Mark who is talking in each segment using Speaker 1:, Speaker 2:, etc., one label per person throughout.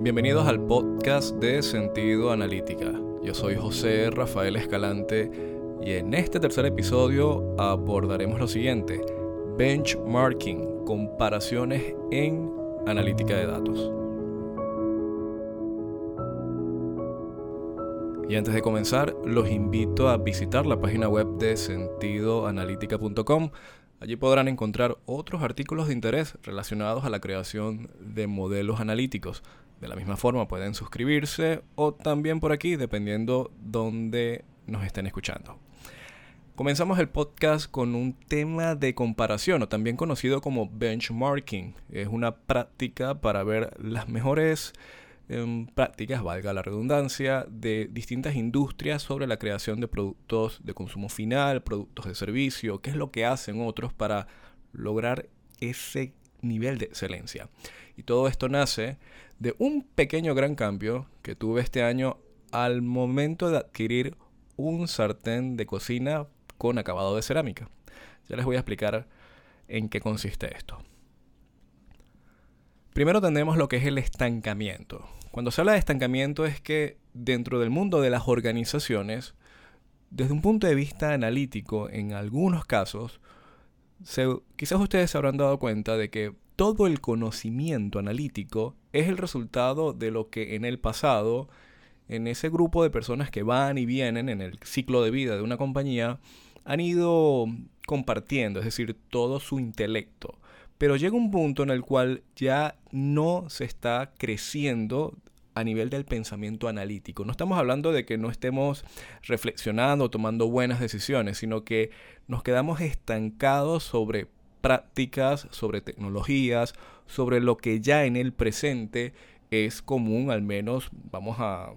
Speaker 1: Bienvenidos al podcast de Sentido Analítica. Yo soy José Rafael Escalante y en este tercer episodio abordaremos lo siguiente, benchmarking, comparaciones en analítica de datos. Y antes de comenzar, los invito a visitar la página web de sentidoanalítica.com. Allí podrán encontrar otros artículos de interés relacionados a la creación de modelos analíticos de la misma forma pueden suscribirse o también por aquí, dependiendo dónde nos estén escuchando. Comenzamos el podcast con un tema de comparación o también conocido como benchmarking. Es una práctica para ver las mejores em, prácticas, valga la redundancia, de distintas industrias sobre la creación de productos de consumo final, productos de servicio, qué es lo que hacen otros para lograr ese nivel de excelencia. Y todo esto nace de un pequeño gran cambio que tuve este año al momento de adquirir un sartén de cocina con acabado de cerámica. Ya les voy a explicar en qué consiste esto. Primero tenemos lo que es el estancamiento. Cuando se habla de estancamiento es que dentro del mundo de las organizaciones, desde un punto de vista analítico, en algunos casos, quizás ustedes se habrán dado cuenta de que todo el conocimiento analítico es el resultado de lo que en el pasado, en ese grupo de personas que van y vienen en el ciclo de vida de una compañía, han ido compartiendo, es decir, todo su intelecto. Pero llega un punto en el cual ya no se está creciendo a nivel del pensamiento analítico. No estamos hablando de que no estemos reflexionando, tomando buenas decisiones, sino que nos quedamos estancados sobre prácticas, sobre tecnologías, sobre lo que ya en el presente es común, al menos vamos a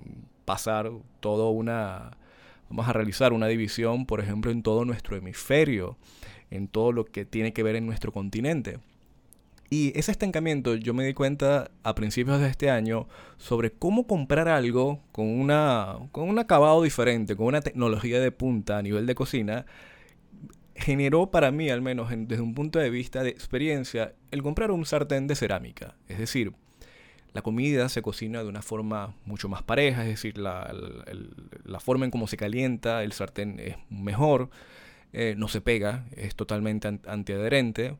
Speaker 1: pasar todo una, vamos a realizar una división, por ejemplo, en todo nuestro hemisferio, en todo lo que tiene que ver en nuestro continente. Y ese estancamiento yo me di cuenta a principios de este año sobre cómo comprar algo con, una, con un acabado diferente, con una tecnología de punta a nivel de cocina, generó para mí, al menos desde un punto de vista de experiencia, el comprar un sartén de cerámica. Es decir, la comida se cocina de una forma mucho más pareja, es decir, la, forma en cómo se calienta el sartén es mejor, eh, no se pega, es totalmente antiadherente.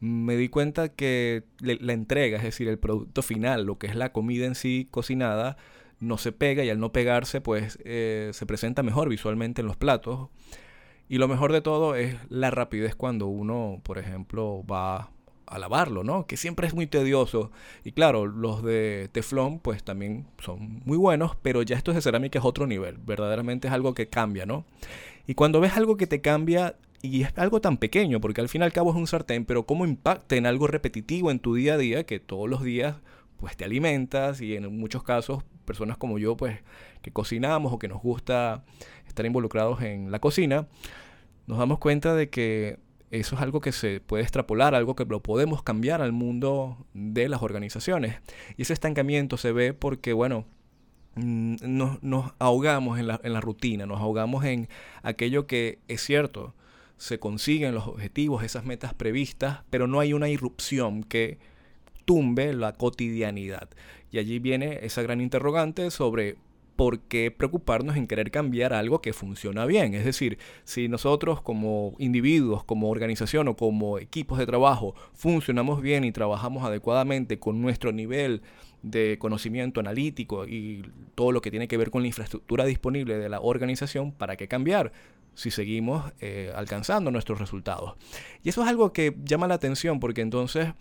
Speaker 1: Me di cuenta que la entrega, es decir, el producto final, lo que es la comida en sí cocinada, no se pega y al no pegarse, pues eh, se presenta mejor visualmente en los platos. Y lo mejor de todo es la rapidez cuando uno, por ejemplo, va a lavarlo, ¿no? Que siempre es muy tedioso. Y claro, los de teflón pues también son muy buenos, pero ya estos de cerámica es otro nivel. Verdaderamente es algo que cambia, ¿no? Y cuando ves algo que te cambia y es algo tan pequeño, porque al fin y al cabo es un sartén, pero cómo impacta en algo repetitivo en tu día a día, que todos los días pues te alimentas y en muchos casos personas como yo pues que cocinamos o que nos gusta estar involucrados en la cocina, nos damos cuenta de que eso es algo que se puede extrapolar, algo que lo podemos cambiar al mundo de las organizaciones. Y ese estancamiento se ve porque, bueno, mm, nos, nos ahogamos en la, en la rutina, nos ahogamos en aquello que es cierto, se consiguen los objetivos, esas metas previstas, pero no hay una irrupción que tumbe la cotidianidad. Y allí viene esa gran interrogante sobre por qué preocuparnos en querer cambiar algo que funciona bien. Es decir, si nosotros como individuos, como organización o como equipos de trabajo funcionamos bien y trabajamos adecuadamente con nuestro nivel de conocimiento analítico y todo lo que tiene que ver con la infraestructura disponible de la organización, ¿para qué cambiar? si seguimos eh, alcanzando nuestros resultados. Y eso es algo que llama la atención porque entonces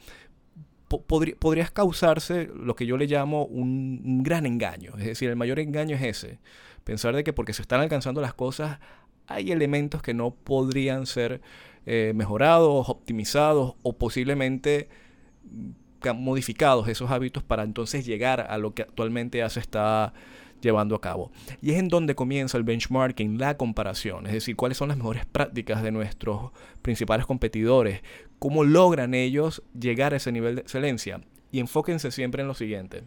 Speaker 1: podrías causarse lo que yo le llamo un, gran engaño. Es decir, el mayor engaño es ese. Pensar de que porque se están alcanzando las cosas hay elementos que no podrían ser eh, mejorados, optimizados o posiblemente modificados esos hábitos para entonces llegar a lo que actualmente ya se está llevando a cabo. Y es en donde comienza el benchmarking, la comparación, es decir, cuáles son las mejores prácticas de nuestros principales competidores, cómo logran ellos llegar a ese nivel de excelencia. Y enfóquense siempre en lo siguiente.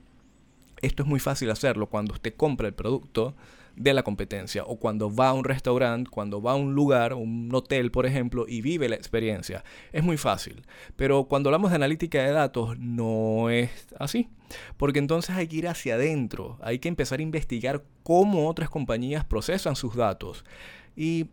Speaker 1: Esto es muy fácil hacerlo cuando usted compra el producto de la competencia o cuando va a un restaurante, cuando va a un lugar, un hotel, por ejemplo, y vive la experiencia. Es muy fácil. Pero cuando hablamos de analítica de datos no es así. Porque entonces hay que ir hacia adentro, hay que empezar a investigar cómo otras compañías procesan sus datos. Y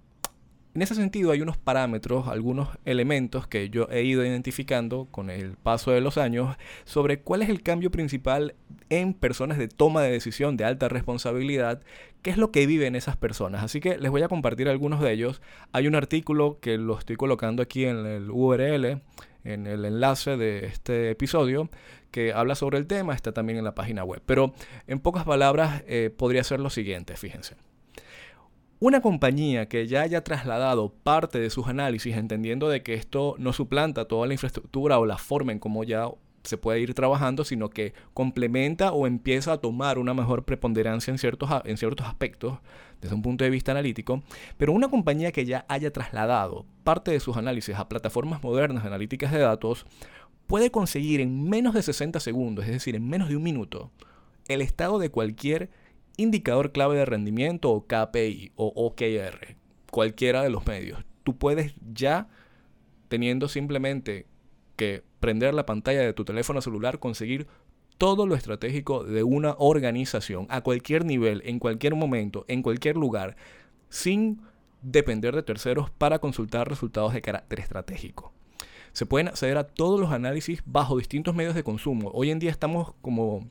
Speaker 1: en ese sentido hay unos parámetros, algunos elementos que yo he ido identificando con el paso de los años sobre cuál es el cambio principal en personas de toma de decisión de alta responsabilidad, qué es lo que viven esas personas. Así que les voy a compartir algunos de ellos. Hay un artículo que lo estoy colocando aquí en el URL, en el enlace de este episodio, que habla sobre el tema, está también en la página web. Pero en pocas palabras eh, podría ser lo siguiente, fíjense. Una compañía que ya haya trasladado parte de sus análisis entendiendo de que esto no suplanta toda la infraestructura o la forma en cómo ya se puede ir trabajando, sino que complementa o empieza a tomar una mejor preponderancia en ciertos, en ciertos aspectos desde un punto de vista analítico, pero una compañía que ya haya trasladado parte de sus análisis a plataformas modernas de analíticas de datos, puede conseguir en menos de 60 segundos, es decir, en menos de un minuto, el estado de cualquier indicador clave de rendimiento o KPI o OKR, cualquiera de los medios. Tú puedes ya, teniendo simplemente que prender la pantalla de tu teléfono celular, conseguir todo lo estratégico de una organización a cualquier nivel, en cualquier momento, en cualquier lugar, sin depender de terceros para consultar resultados de carácter estratégico. Se pueden acceder a todos los análisis bajo distintos medios de consumo. Hoy en día estamos como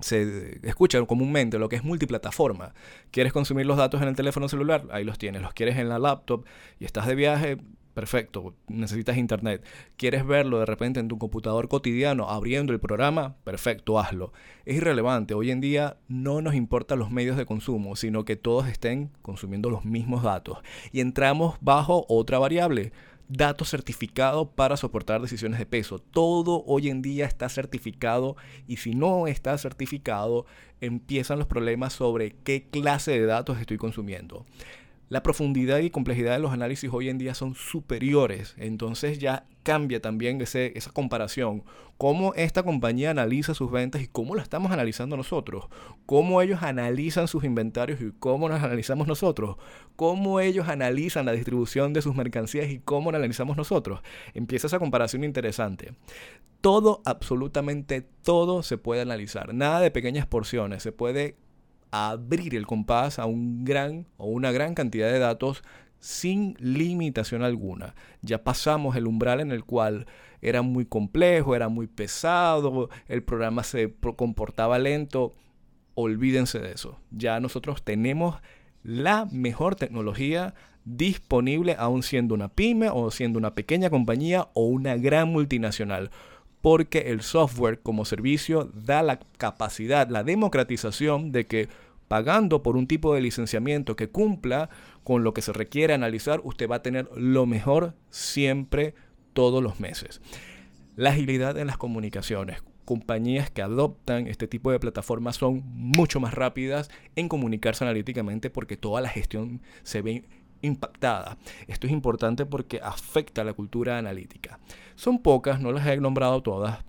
Speaker 1: se escucha comúnmente lo que es multiplataforma. ¿Quieres consumir los datos en el teléfono celular? Ahí los tienes. ¿Los quieres en la laptop y estás de viaje? Perfecto, necesitas internet. ¿Quieres verlo de repente en tu computador cotidiano abriendo el programa? Perfecto, hazlo. Es irrelevante, hoy en día no nos importan los medios de consumo, sino que todos estén consumiendo los mismos datos. Y entramos bajo otra variable, dato certificado para soportar decisiones de peso. Todo hoy en día está certificado y si no está certificado empiezan los problemas sobre qué clase de datos estoy consumiendo. La profundidad y complejidad de los análisis hoy en día son superiores, entonces ya cambia también esa comparación. Cómo esta compañía analiza sus ventas y cómo lo estamos analizando nosotros. Cómo ellos analizan sus inventarios y cómo nos analizamos nosotros. Cómo ellos analizan la distribución de sus mercancías y cómo la analizamos nosotros. Empieza esa comparación interesante. Todo, absolutamente todo se puede analizar. Nada de pequeñas porciones. Se puede abrir el compás a un gran o una gran cantidad de datos sin limitación alguna. Ya pasamos el umbral en el cual era muy complejo, era muy pesado, el programa se comportaba lento. Olvídense de eso. Ya nosotros tenemos la mejor tecnología disponible aún siendo una pyme o siendo una pequeña compañía o una gran multinacional. Porque el software como servicio da la capacidad, la democratización de que pagando por un tipo de licenciamiento que cumpla con lo que se requiere analizar, usted va a tener lo mejor siempre, todos los meses. La agilidad en las comunicaciones. Compañías que adoptan este tipo de plataformas son mucho más rápidas en comunicarse analíticamente porque toda la gestión se ve impactada. Esto es importante porque afecta a la cultura analítica. Son pocas, no las he nombrado todas,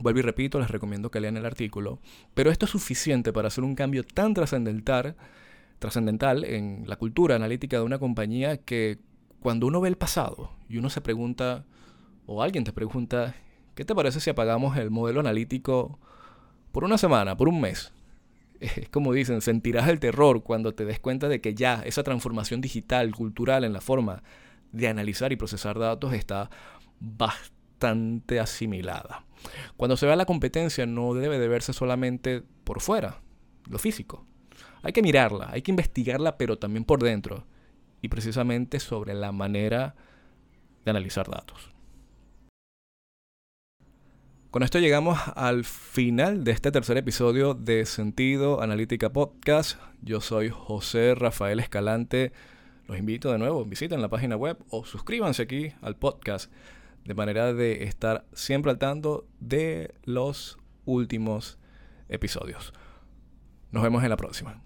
Speaker 1: Vuelvo y repito, les recomiendo que lean el artículo, pero esto es suficiente para hacer un cambio tan trascendental, trascendental en la cultura analítica de una compañía que cuando uno ve el pasado y uno se pregunta, o alguien te pregunta, ¿qué te parece si apagamos el modelo analítico por una semana, por un mes? Es como dicen, sentirás el terror cuando te des cuenta de que ya esa transformación digital, cultural en la forma de analizar y procesar datos está bastante asimilada. Cuando se ve la competencia no debe de verse solamente por fuera, lo físico. Hay que mirarla, hay que investigarla, pero también por dentro. Y precisamente sobre la manera de analizar datos. Con esto llegamos al final de este tercer episodio de Sentido Analítica Podcast. Yo soy José Rafael Escalante. Los invito de nuevo, visiten la página web o suscríbanse aquí al podcast de manera de estar siempre al tanto de los últimos episodios. Nos vemos en la próxima.